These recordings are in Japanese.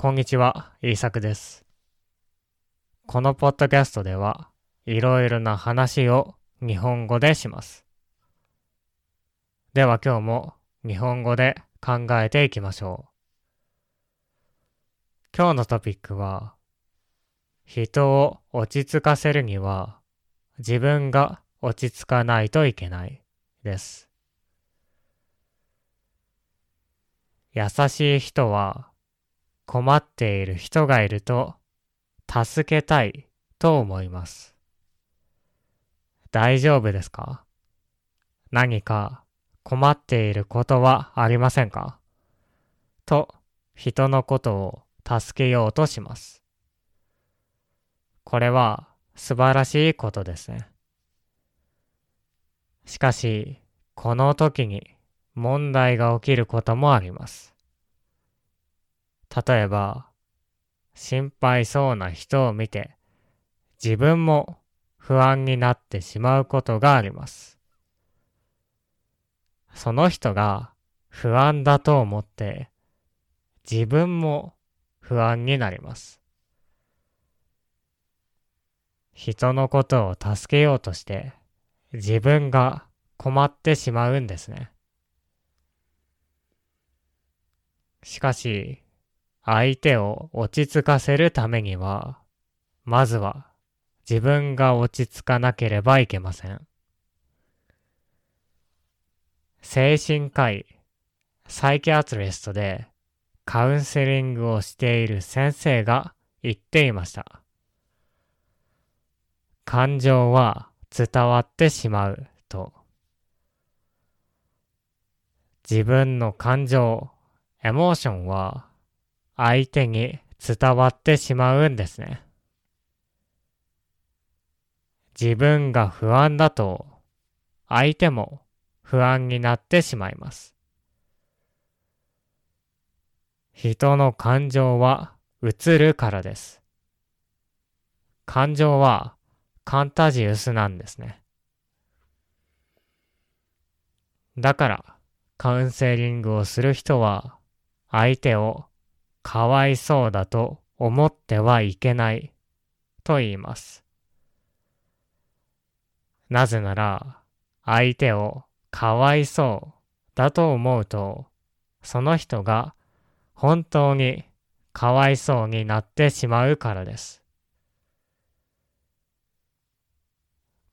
こんにちは、イーサクです。このポッドキャストでは、いろいろな話を日本語でします。では今日も日本語で考えていきましょう。今日のトピックは、人を落ち着かせるには、自分が落ち着かないといけないです。優しい人は困っている人がいると助けたいと思います。大丈夫ですか？何か困っていることはありませんか？と人のことを助けようとします。これは素晴らしいことですね。しかし、この時に問題が起きることもあります。例えば、心配そうな人を見て、自分も不安になってしまうことがあります。その人が不安だと思って、自分も不安になります。人のことを助けようとして、自分が困ってしまうんですね。しかし、相手を落ち着かせるためには、まずは自分が落ち着かなければいけません。精神科医、サイキアトリストでカウンセリングをしている先生が言っていました。感情は伝わってしまうと。自分の感情、エモーションは相手に伝わってしまうんですね。自分が不安だと相手も不安になってしまいます。人の感情は映るからです。感情はカンタジウスなんですね。だからカウンセリングをする人は相手をかわいそうだと思ってはいけないと言います。なぜなら相手をかわいそうだと思うとその人が本当にかわいそうになってしまうからです。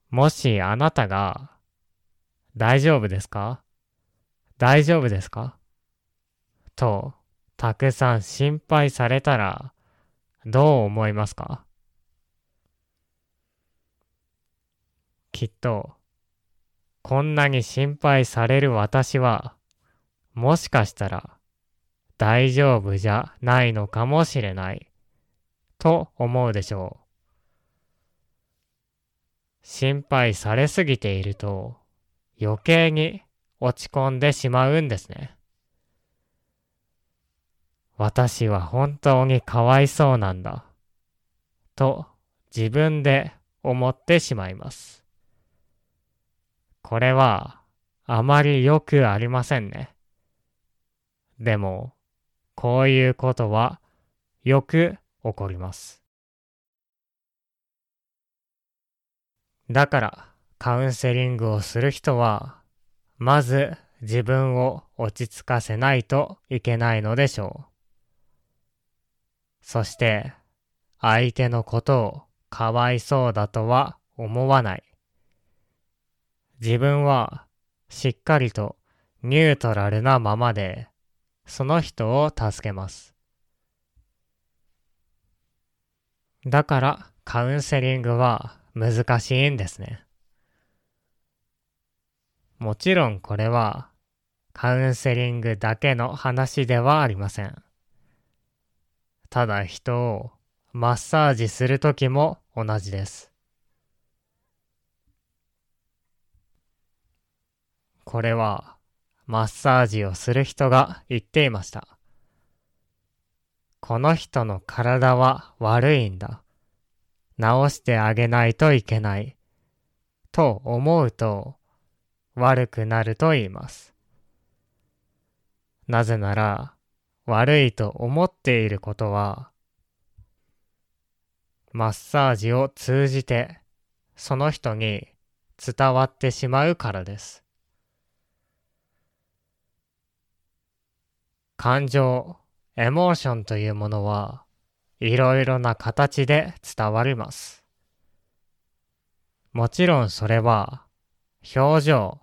もしあなたが大丈夫ですか？大丈夫ですか？とたくさん心配されたらどう思いますか？きっとこんなに心配される私はもしかしたら大丈夫じゃないのかもしれないと思うでしょう。心配されすぎていると余計に落ち込んでしまうんですね。私は本当にかわいそうなんだ。と自分で思ってしまいます。これはあまりよくありませんね。でも、こういうことはよく起こります。だからカウンセリングをする人は、まず自分を落ち着かせないといけないのでしょう。そして、相手のことをかわいそうだとは思わない。自分はしっかりとニュートラルなままで、その人を助けます。だからカウンセリングは難しいんですね。もちろんこれはカウンセリングだけの話ではありません。ただ人をマッサージするときも同じです。これはマッサージをする人が言っていました。この人の体は悪いんだ。治してあげないといけない。と思うと悪くなると言います。なぜなら悪いと思っていることは、マッサージを通じてその人に伝わってしまうからです。感情、エモーションというものはいろいろな形で伝わります。もちろんそれは表情、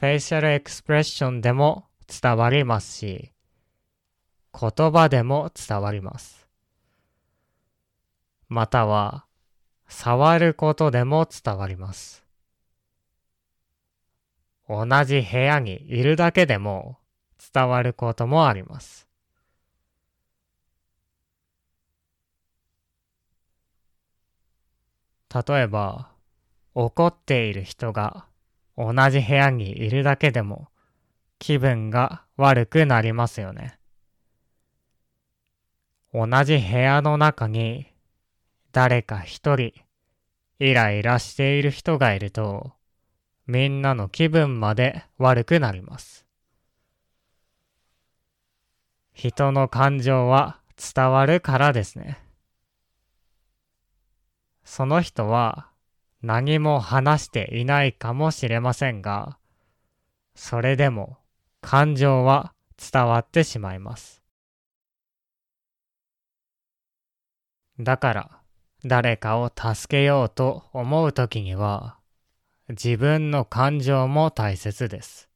フェイシャルエクスプレッションでも伝わりますし、言葉でも伝わります。または触ることでも伝わります。同じ部屋にいるだけでも伝わることもあります。例えば、怒っている人が同じ部屋にいるだけでも気分が悪くなりますよね。同じ部屋の中に誰か一人イライラしている人がいるとみんなの気分まで悪くなります。人の感情は伝わるからですね。その人は何も話していないかもしれませんが、それでも感情は伝わってしまいます。だから誰かを助けようと思うときには自分の感情も大切です。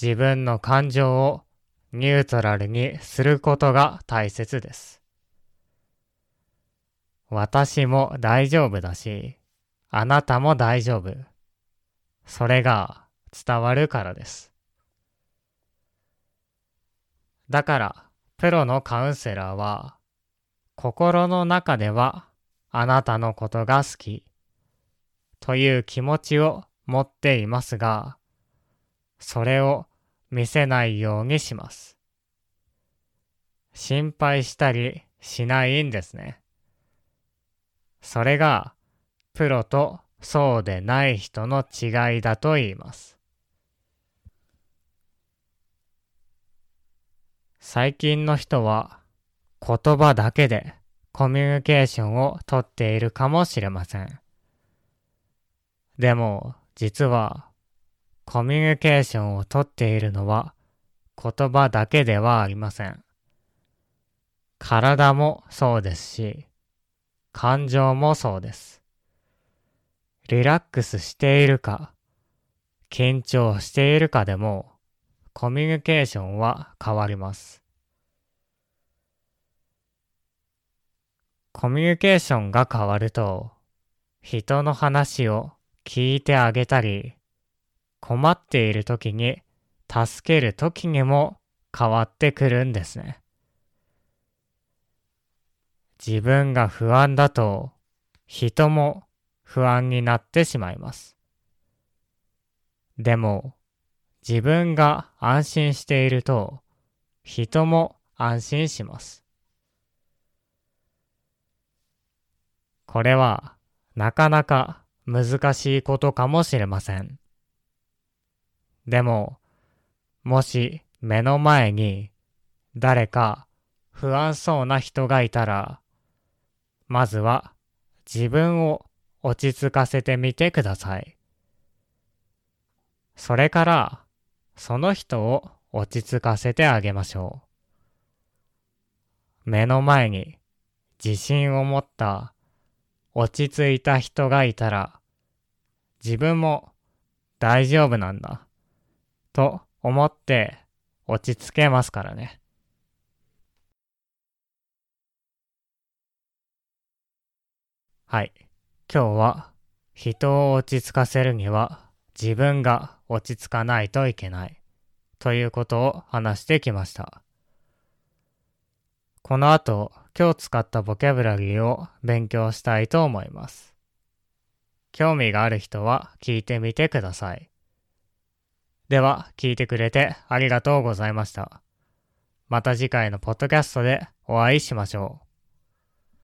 自分の感情をニュートラルにすることが大切です。私も大丈夫だし、あなたも大丈夫。それが伝わるからです。だから、プロのカウンセラーは、心の中ではあなたのことが好きという気持ちを持っていますが、それを見せないようにします。心配したりしないんですね。それがプロとそうでない人の違いだと言います。最近の人は言葉だけでコミュニケーションをとっているかもしれません。でも実はコミュニケーションをとっているのは言葉だけではありません。体もそうですし、感情もそうです。リラックスしているか、緊張しているかでも、コミュニケーションは変わります。コミュニケーションが変わると、人の話を聞いてあげたり、困っている時に助ける時にも変わってくるんですね。自分が不安だと人も不安になってしまいます。でも自分が安心していると人も安心します。これはなかなか難しいことかもしれません。でも、もし目の前に誰か不安そうな人がいたら、まずは自分を落ち着かせてみてください。それからその人を落ち着かせてあげましょう。目の前に自信を持った落ち着いた人がいたら自分も大丈夫なんだと思って落ち着けますからね。はい。今日は人を落ち着かせるには自分が落ち着かないといけないということを話してきました。この後今日使ったボキャブラリーを勉強したいと思います。興味がある人は聞いてみてください。では聞いてくれてありがとうございました。また次回のポッドキャストでお会いしましょう。